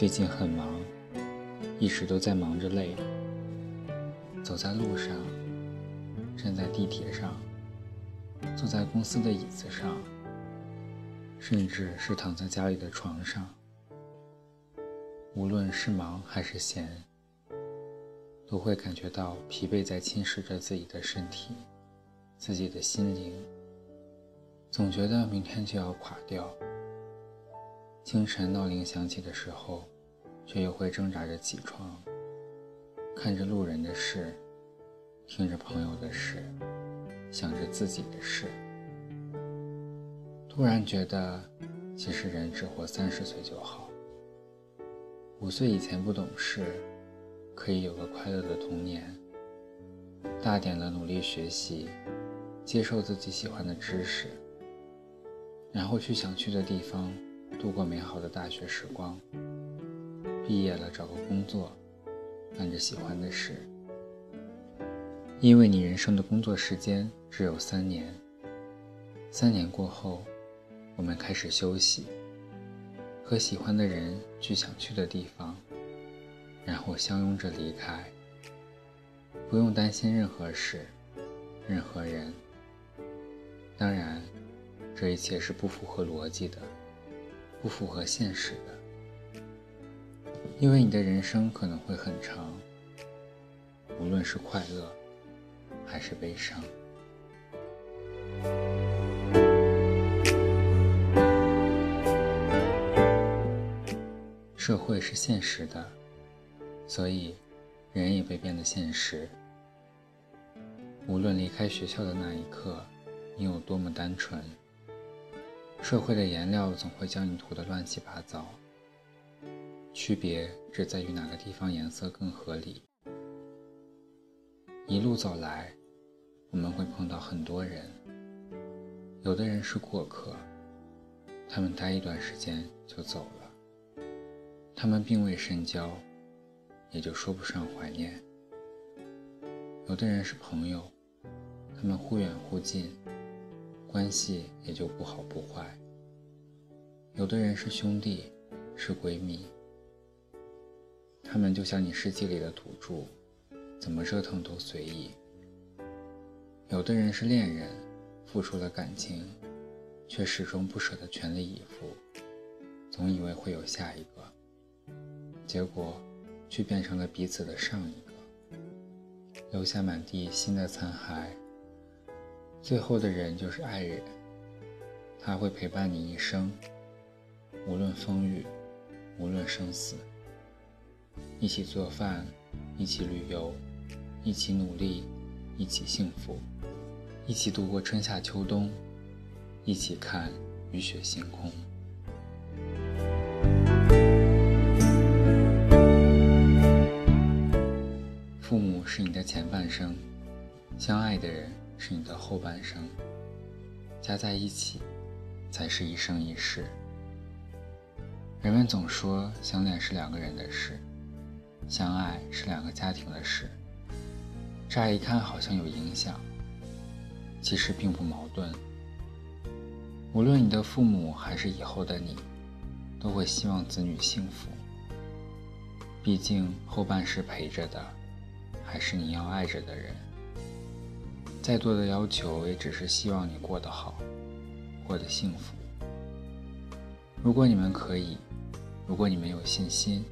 最近很忙，一直都在忙着累。走在路上，站在地铁上，坐在公司的椅子上，甚至是躺在家里的床上，无论是忙还是闲，都会感觉到疲惫在侵蚀着自己的身体、自己的心灵，总觉得明天就要垮掉。清晨闹铃响起的时候，却又会挣扎着起床，看着路人的事，听着朋友的事，想着自己的事。突然觉得，其实人只活三十岁就好。五岁以前不懂事，可以有个快乐的童年；大点了，努力学习，接受自己喜欢的知识，然后去想去的地方。度过美好的大学时光，毕业了找个工作，干着喜欢的事。因为你人生的工作时间只有三年，三年过后，我们开始休息，和喜欢的人去想去的地方，然后相拥着离开，不用担心任何事，任何人。当然，这一切是不符合逻辑的。不符合现实的，因为你的人生可能会很长，无论是快乐还是悲伤。社会是现实的，所以人也会变得现实。无论离开学校的那一刻，你有多么单纯。社会的颜料总会将你涂得乱七八糟，区别只在于哪个地方颜色更合理。一路走来，我们会碰到很多人，有的人是过客，他们待一段时间就走了，他们并未深交，也就说不上怀念；有的人是朋友，他们忽远忽近。关系也就不好不坏。有的人是兄弟，是闺蜜，他们就像你世界里的土著，怎么折腾都随意。有的人是恋人，付出了感情，却始终不舍得全力以赴，总以为会有下一个，结果却变成了彼此的上一个，留下满地新的残骸。最后的人就是爱人，他会陪伴你一生，无论风雨，无论生死，一起做饭，一起旅游，一起努力，一起幸福，一起度过春夏秋冬，一起看雨雪星空。父母是你的前半生，相爱的人。是你的后半生，加在一起，才是一生一世。人们总说相恋是两个人的事，相爱是两个家庭的事。乍一看好像有影响，其实并不矛盾。无论你的父母还是以后的你，都会希望子女幸福。毕竟后半世陪着的，还是你要爱着的人。再多的要求，也只是希望你过得好，过得幸福。如果你们可以，如果你们有信心，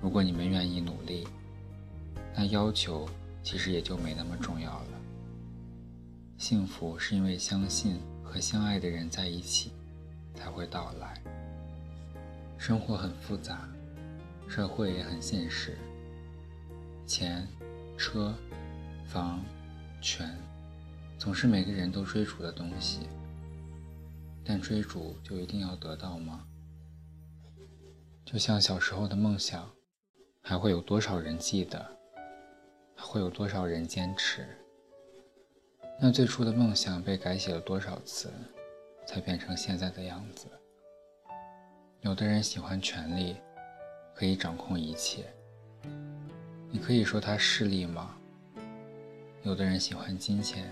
如果你们愿意努力，那要求其实也就没那么重要了。幸福是因为相信和相爱的人在一起，才会到来。生活很复杂，社会也很现实。钱、车、房。权，总是每个人都追逐的东西。但追逐就一定要得到吗？就像小时候的梦想，还会有多少人记得？还会有多少人坚持？那最初的梦想被改写了多少次，才变成现在的样子？有的人喜欢权力，可以掌控一切。你可以说他势利吗？有的人喜欢金钱，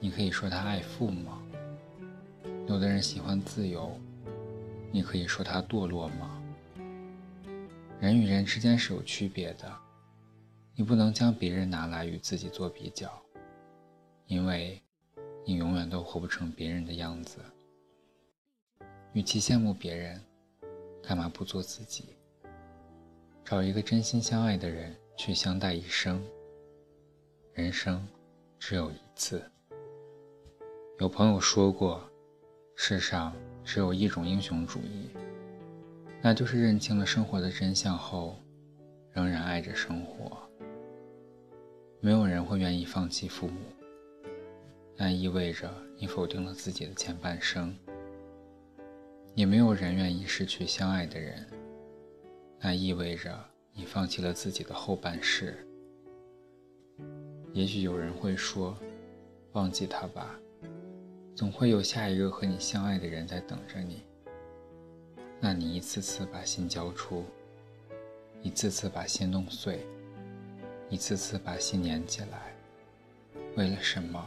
你可以说他爱富吗？有的人喜欢自由，你可以说他堕落吗？人与人之间是有区别的，你不能将别人拿来与自己做比较，因为你永远都活不成别人的样子。与其羡慕别人，干嘛不做自己？找一个真心相爱的人去相待一生。人生只有一次。有朋友说过，世上只有一种英雄主义。那就是认清了生活的真相后，仍然爱着生活。没有人会愿意放弃父母，那意味着你否定了自己的前半生；也没有人愿意失去相爱的人，那意味着你放弃了自己的后半世。也许有人会说：“忘记他吧，总会有下一个和你相爱的人在等着你。”那你一次次把心交出，一次次把心弄碎，一次次把心粘起来，为了什么？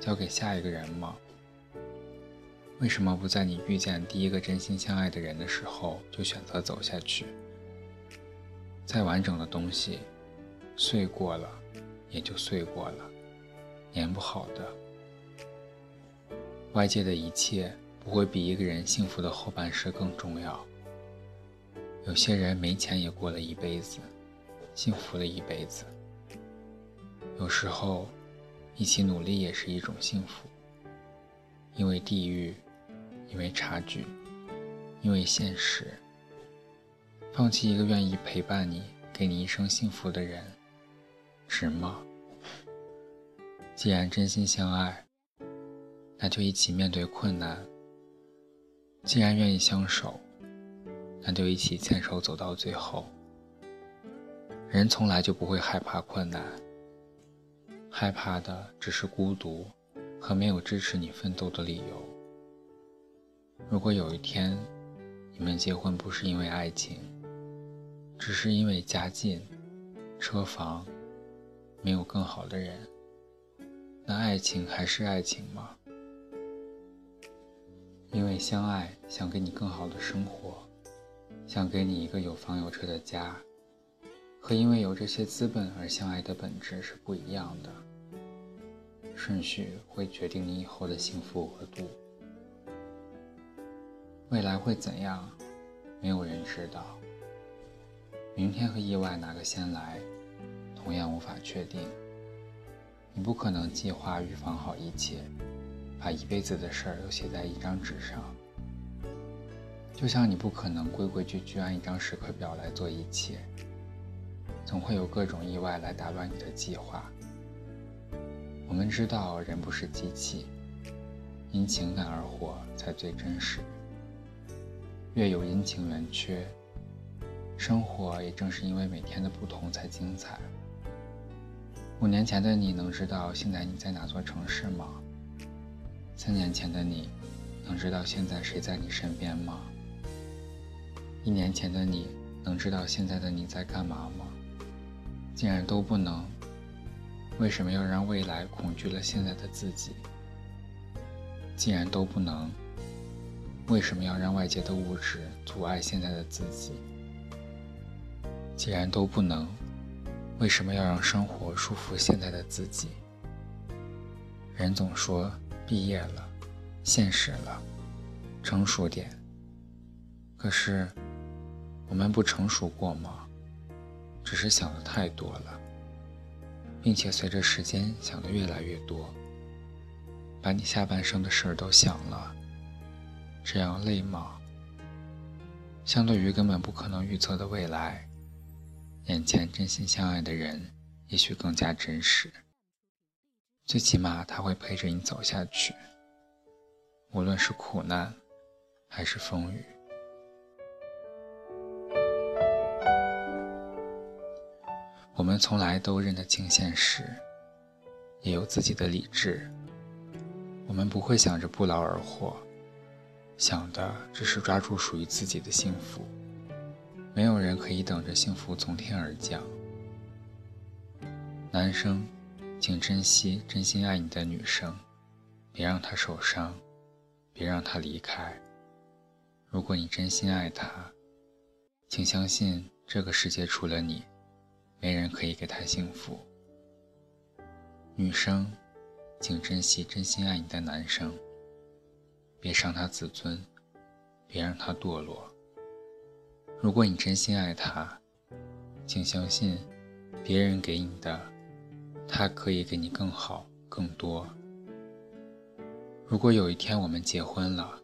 交给下一个人吗？为什么不在你遇见第一个真心相爱的人的时候就选择走下去？再完整的东西，碎过了也就碎过了，粘不好的。外界的一切。不会比一个人幸福的后半生更重要。有些人没钱也过了一辈子，幸福了一辈子。有时候，一起努力也是一种幸福。因为地域，因为差距，因为现实，放弃一个愿意陪伴你、给你一生幸福的人，值吗？既然真心相爱，那就一起面对困难。既然愿意相守，那就一起牵手走到最后。人从来就不会害怕困难，害怕的只是孤独和没有支持你奋斗的理由。如果有一天你们结婚不是因为爱情，只是因为家境、车房，没有更好的人，那爱情还是爱情吗？因为相爱，想给你更好的生活，想给你一个有房有车的家，和因为有这些资本而相爱的本质是不一样的。顺序会决定你以后的幸福额度。未来会怎样，没有人知道。明天和意外哪个先来，同样无法确定。你不可能计划预防好一切。把一辈子的事儿都写在一张纸上，就像你不可能规规矩矩按一张时刻表来做一切，总会有各种意外来打乱你的计划。我们知道人不是机器，因情感而活才最真实。月有阴晴圆缺，生活也正是因为每天的不同才精彩。五年前的你能知道现在你在哪座城市吗？三年前的你，能知道现在谁在你身边吗？一年前的你，能知道现在的你在干嘛吗？既然都不能，为什么要让未来恐惧了现在的自己？既然都不能，为什么要让外界的物质阻碍现在的自己？既然都不能，为什么要让生活束缚现在的自己？人总说。毕业了，现实了，成熟点。可是，我们不成熟过吗？只是想的太多了，并且随着时间想的越来越多，把你下半生的事儿都想了，这样累吗？相对于根本不可能预测的未来，眼前真心相爱的人，也许更加真实。最起码他会陪着你走下去，无论是苦难还是风雨。我们从来都认得清现实，也有自己的理智。我们不会想着不劳而获，想的只是抓住属于自己的幸福。没有人可以等着幸福从天而降。男生。请珍惜真心爱你的女生，别让她受伤，别让她离开。如果你真心爱她，请相信，这个世界除了你，没人可以给她幸福。女生，请珍惜真心爱你的男生，别伤他自尊，别让他堕落。如果你真心爱他，请相信，别人给你的，他可以给你更好、更多。如果有一天我们结婚了，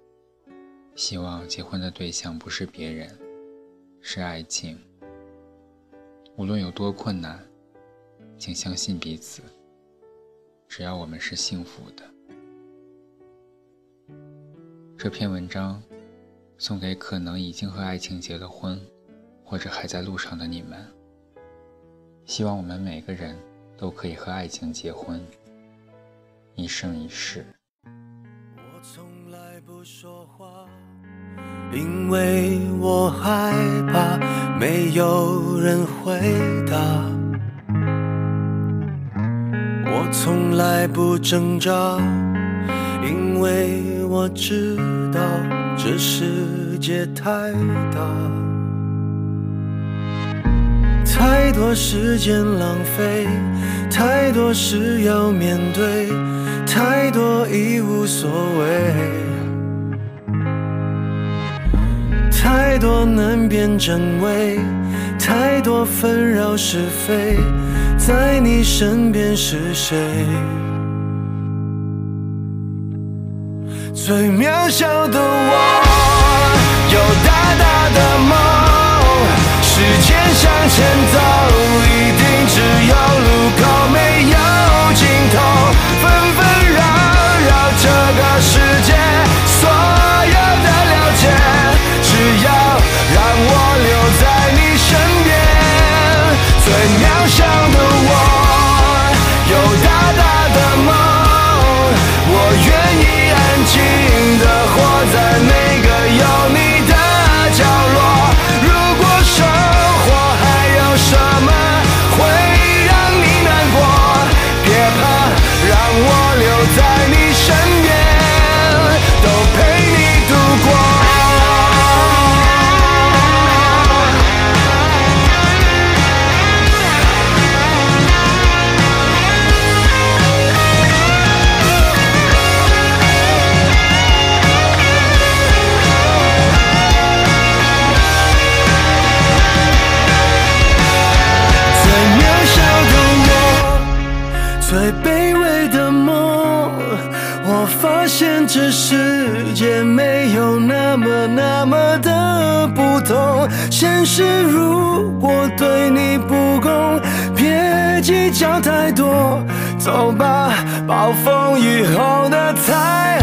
希望结婚的对象不是别人，是爱情。无论有多困难，请相信彼此。只要我们是幸福的，这篇文章送给可能已经和爱情结了婚，或者还在路上的你们。希望我们每个人都可以和爱情结婚，一生一世。我从来不说话，因为我害怕没有人回答。我从来不挣扎，因为我知道这世界太大，太多时间浪费，太多事要面对，太多已无所谓，太多难辨真伪，太多纷扰是非。在你身边是谁？最渺小的我，有大大的梦，走吧，暴风雨后的彩虹。